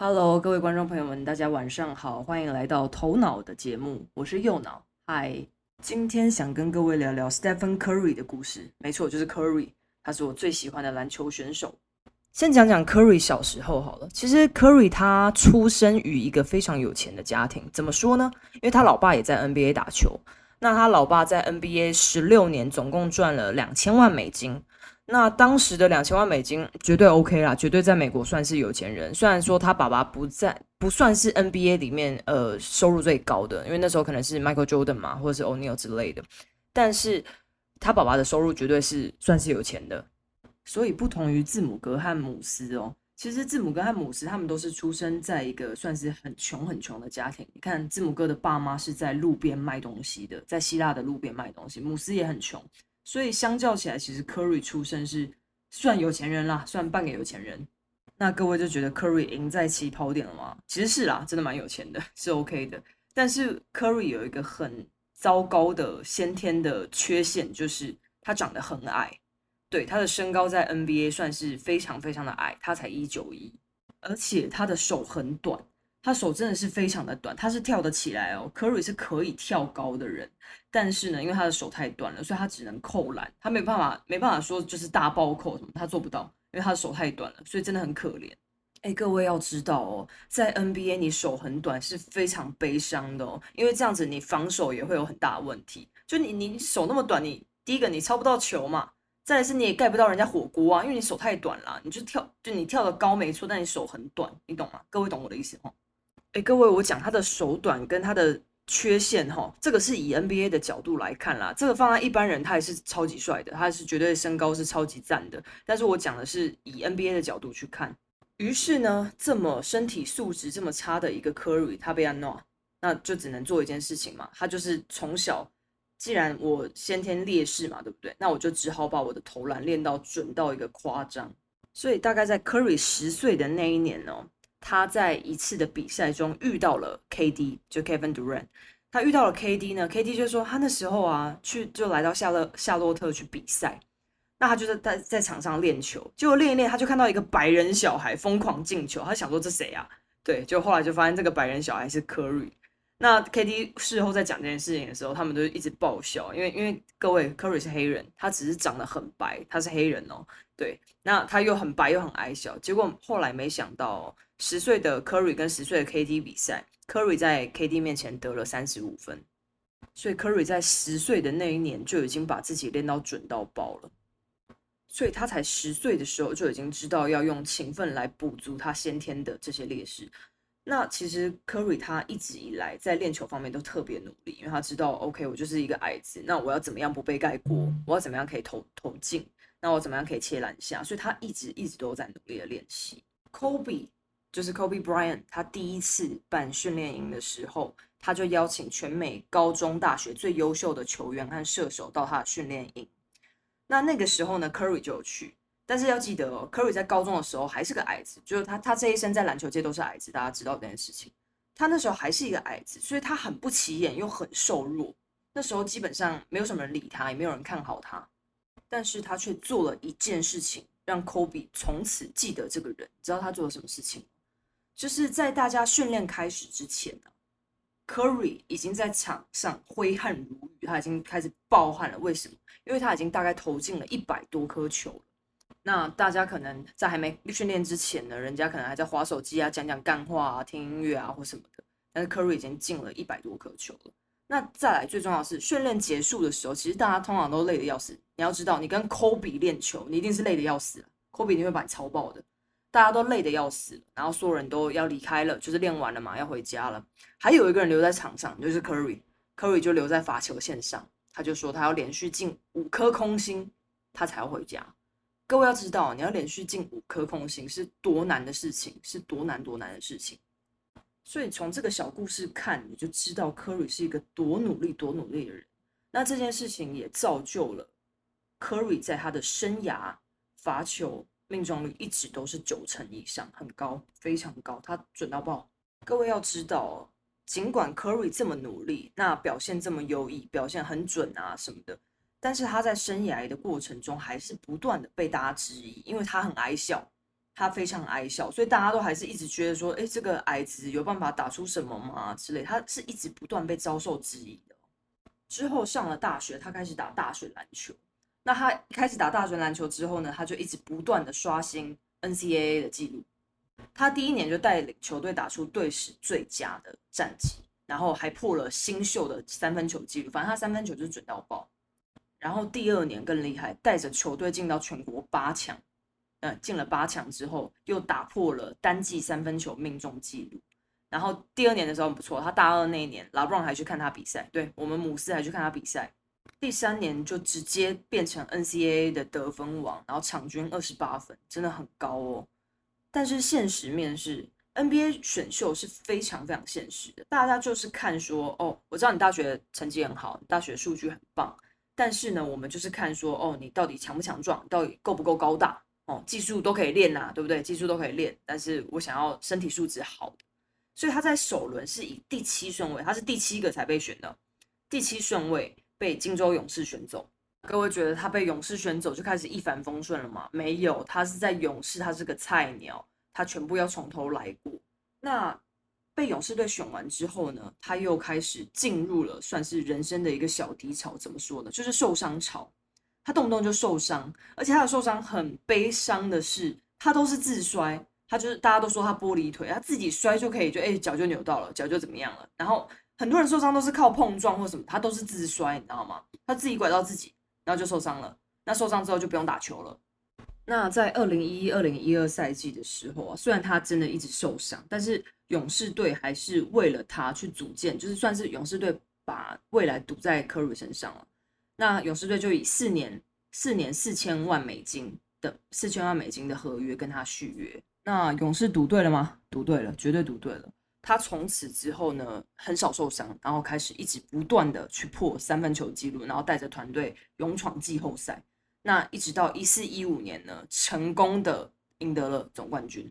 Hello，各位观众朋友们，大家晚上好，欢迎来到头脑的节目，我是右脑。嗨，今天想跟各位聊聊 Stephen Curry 的故事。没错，就是 Curry，他是我最喜欢的篮球选手。先讲讲 Curry 小时候好了。其实 Curry 他出生于一个非常有钱的家庭，怎么说呢？因为他老爸也在 NBA 打球，那他老爸在 NBA 十六年，总共赚了两千万美金。那当时的两千万美金绝对 OK 啦，绝对在美国算是有钱人。虽然说他爸爸不在，不算是 NBA 里面呃收入最高的，因为那时候可能是 Michael Jordan 嘛，或者是 O'Neal 之类的。但是他爸爸的收入绝对是算是有钱的。所以不同于字母哥和姆斯哦，其实字母哥和姆斯他们都是出生在一个算是很穷很穷的家庭。你看字母哥的爸妈是在路边卖东西的，在希腊的路边卖东西，姆斯也很穷。所以相较起来，其实 Curry 出生是算有钱人啦，算半个有钱人。那各位就觉得 Curry 赢在起跑点了吗？其实是啦，真的蛮有钱的，是 OK 的。但是 Curry 有一个很糟糕的先天的缺陷，就是他长得很矮。对，他的身高在 NBA 算是非常非常的矮，他才一九一，而且他的手很短。他手真的是非常的短，他是跳得起来哦。Curry 是可以跳高的人，但是呢，因为他的手太短了，所以他只能扣篮，他没办法，没办法说就是大暴扣什么，他做不到，因为他的手太短了，所以真的很可怜。哎，各位要知道哦，在 NBA 你手很短是非常悲伤的哦，因为这样子你防守也会有很大问题。就你你手那么短，你第一个你抄不到球嘛，再来是你也盖不到人家火锅啊，因为你手太短了，你就跳就你跳的高没错，但你手很短，你懂吗？各位懂我的意思吗？哎，各位，我讲他的手短跟他的缺陷哈，这个是以 NBA 的角度来看啦。这个放在一般人，他也是超级帅的，他是绝对身高是超级赞的。但是我讲的是以 NBA 的角度去看。于是呢，这么身体素质这么差的一个 Curry，他被安诺，那就只能做一件事情嘛，他就是从小，既然我先天劣势嘛，对不对？那我就只好把我的投篮练到准到一个夸张。所以大概在 Curry 十岁的那一年哦。他在一次的比赛中遇到了 KD，就 Kevin Durant。他遇到了 KD 呢，KD 就说他那时候啊，去就来到夏勒夏洛特去比赛。那他就是在在场上练球，结果练一练，他就看到一个白人小孩疯狂进球，他想说这谁啊？对，就后来就发现这个白人小孩是 Curry。那 KD 事后在讲这件事情的时候，他们都一直爆笑，因为因为各位 Curry 是黑人，他只是长得很白，他是黑人哦。对，那他又很白又很矮小，结果后来没想到。十岁的 Curry 跟十岁的 KD 比赛，Curry 在 KD 面前得了三十五分，所以 Curry 在十岁的那一年就已经把自己练到准到爆了，所以他才十岁的时候就已经知道要用勤奋来补足他先天的这些劣势。那其实 Curry 他一直以来在练球方面都特别努力，因为他知道 OK 我就是一个矮子，那我要怎么样不被盖过？我要怎么样可以投投进？那我怎么样可以切篮下？所以他一直一直都在努力的练习。Kobe。就是 Kobe Bryant，他第一次办训练营的时候，他就邀请全美高中、大学最优秀的球员和射手到他的训练营。那那个时候呢，Curry 就有去。但是要记得哦，Curry 在高中的时候还是个矮子，就是他他这一生在篮球界都是矮子，大家知道这件事情。他那时候还是一个矮子，所以他很不起眼又很瘦弱。那时候基本上没有什么人理他，也没有人看好他。但是他却做了一件事情，让 Kobe 从此记得这个人。你知道他做了什么事情？就是在大家训练开始之前呢，Curry 已经在场上挥汗如雨，他已经开始暴汗了。为什么？因为他已经大概投进了一百多颗球了。那大家可能在还没训练之前呢，人家可能还在划手机啊、讲讲干话啊、听音乐啊或什么的。但是 Curry 已经进了一百多颗球了。那再来最重要的是，训练结束的时候，其实大家通常都累得要死。你要知道，你跟 Kobe 练球，你一定是累得要死，Kobe 一定会把你超爆的。大家都累得要死，然后所有人都要离开了，就是练完了嘛，要回家了。还有一个人留在场上，就是 Curry，Curry 就留在罚球线上，他就说他要连续进五颗空心，他才要回家。各位要知道，你要连续进五颗空心是多难的事情，是多难多难的事情。所以从这个小故事看，你就知道 Curry 是一个多努力、多努力的人。那这件事情也造就了 Curry 在他的生涯罚球。命中率一直都是九成以上，很高，非常高，他准到爆。各位要知道，尽管 Curry 这么努力，那表现这么优异，表现很准啊什么的，但是他在生涯的过程中还是不断的被大家质疑，因为他很矮小，他非常矮小，所以大家都还是一直觉得说，哎，这个矮子有办法打出什么吗？之类，他是一直不断被遭受质疑的。之后上了大学，他开始打大学篮球。那他一开始打大学篮球之后呢，他就一直不断的刷新 NCAA 的记录。他第一年就带领球队打出队史最佳的战绩，然后还破了新秀的三分球记录。反正他三分球就是准到爆。然后第二年更厉害，带着球队进到全国八强。嗯，进了八强之后，又打破了单季三分球命中记录。然后第二年的时候不错，他大二那一年，拉布朗还去看他比赛，对我们姆斯还去看他比赛。第三年就直接变成 NCAA 的得分王，然后场均二十八分，真的很高哦。但是现实面是 NBA 选秀是非常非常现实的，大家就是看说，哦，我知道你大学成绩很好，大学数据很棒，但是呢，我们就是看说，哦，你到底强不强壮，到底够不够高大。哦，技术都可以练呐，对不对？技术都可以练，但是我想要身体素质好，所以他在首轮是以第七顺位，他是第七个才被选的，第七顺位被金州勇士选走。各位觉得他被勇士选走就开始一帆风顺了吗？没有，他是在勇士，他是个菜鸟，他全部要从头来过。那被勇士队选完之后呢，他又开始进入了算是人生的一个小低潮，怎么说呢？就是受伤潮。他动不动就受伤，而且他的受伤很悲伤的是，他都是自摔。他就是大家都说他玻璃腿，他自己摔就可以，就哎脚就扭到了，脚就怎么样了。然后很多人受伤都是靠碰撞或什么，他都是自摔，你知道吗？他自己拐到自己，然后就受伤了。那受伤之后就不用打球了。那在二零一一、二零一二赛季的时候啊，虽然他真的一直受伤，但是勇士队还是为了他去组建，就是算是勇士队把未来赌在科瑞身上了。那勇士队就以四年、四年四千万美金的四千万美金的合约跟他续约。那勇士赌对了吗？赌对了，绝对赌对了。他从此之后呢，很少受伤，然后开始一直不断的去破三分球记录，然后带着团队勇闯季后赛。那一直到一四一五年呢，成功的赢得了总冠军。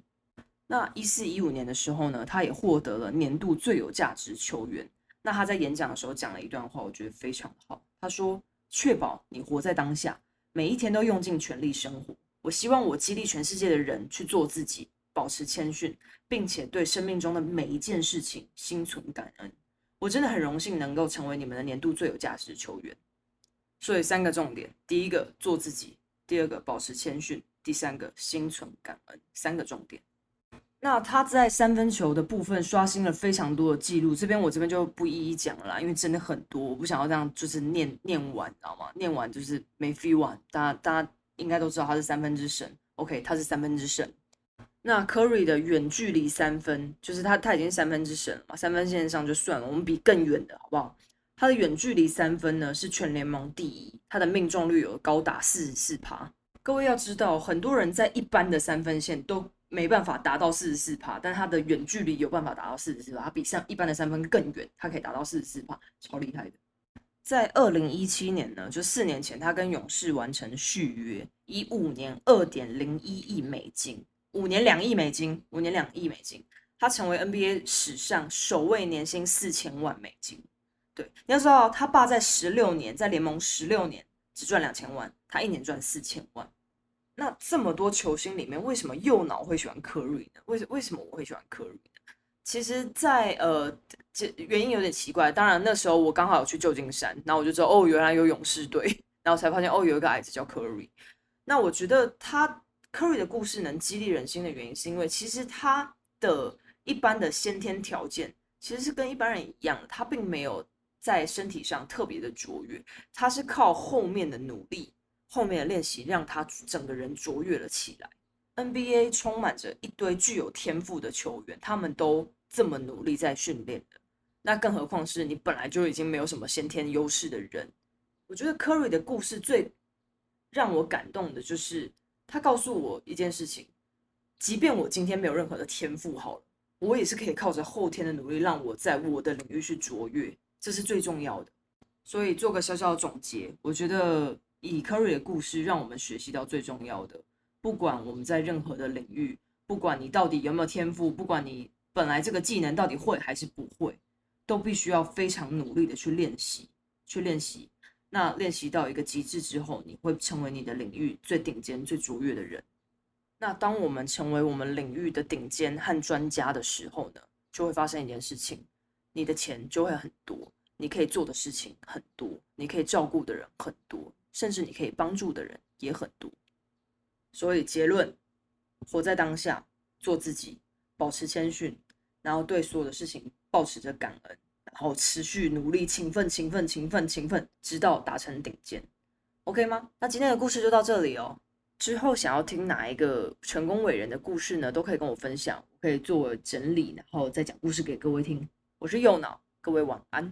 那一四一五年的时候呢，他也获得了年度最有价值球员。那他在演讲的时候讲了一段话，我觉得非常好。他说。确保你活在当下，每一天都用尽全力生活。我希望我激励全世界的人去做自己，保持谦逊，并且对生命中的每一件事情心存感恩。我真的很荣幸能够成为你们的年度最有价值球员。所以三个重点：第一个做自己，第二个保持谦逊，第三个心存感恩。三个重点。那他在三分球的部分刷新了非常多的记录，这边我这边就不一一讲了啦，因为真的很多，我不想要这样就是念念完，你知道吗？念完就是没 feel 完，大家大家应该都知道他是三分之神，OK，他是三分之神。那 Curry 的远距离三分，就是他他已经三分之神了嘛，三分线上就算了，我们比更远的好不好？他的远距离三分呢是全联盟第一，他的命中率有高达四十四趴。各位要知道，很多人在一般的三分线都。没办法达到四十四帕，但他的远距离有办法达到四十四帕，他比上一般的三分更远，他可以达到四十四帕，超厉害的。在二零一七年呢，就四年前，他跟勇士完成续约，以五年二点零一亿美金，五年两亿美金，五年两亿美金，他成为 NBA 史上首位年薪四千万美金。对，你要知道，他爸在十六年，在联盟十六年只赚两千万，他一年赚四千万。那这么多球星里面，为什么右脑会喜欢科瑞呢？为为什么我会喜欢科瑞呢？其实，在呃，这原因有点奇怪。当然，那时候我刚好有去旧金山，然后我就知道哦，原来有勇士队，然后才发现哦，有一个矮子叫科瑞。那我觉得他科瑞的故事能激励人心的原因，是因为其实他的一般的先天条件其实是跟一般人一样的，他并没有在身体上特别的卓越，他是靠后面的努力。后面的练习让他整个人卓越了起来。NBA 充满着一堆具有天赋的球员，他们都这么努力在训练的，那更何况是你本来就已经没有什么先天优势的人。我觉得 Curry 的故事最让我感动的就是他告诉我一件事情：，即便我今天没有任何的天赋，好了，我也是可以靠着后天的努力，让我在我的领域去卓越，这是最重要的。所以做个小小的总结，我觉得。以 Curry 的故事，让我们学习到最重要的：不管我们在任何的领域，不管你到底有没有天赋，不管你本来这个技能到底会还是不会，都必须要非常努力的去练习，去练习。那练习到一个极致之后，你会成为你的领域最顶尖、最卓越的人。那当我们成为我们领域的顶尖和专家的时候呢，就会发生一件事情，你的钱就会很多，你可以做的事情很多，你可以照顾的人很多，甚至你可以帮助的人也很多。所以结论：活在当下，做自己，保持谦逊，然后对所有的事情保持着感恩，好持续努力、勤奋、勤奋、勤奋、勤奋，直到达成顶尖。OK 吗？那今天的故事就到这里哦。之后想要听哪一个成功伟人的故事呢？都可以跟我分享，可以做整理，然后再讲故事给各位听。我是右脑，各位晚安。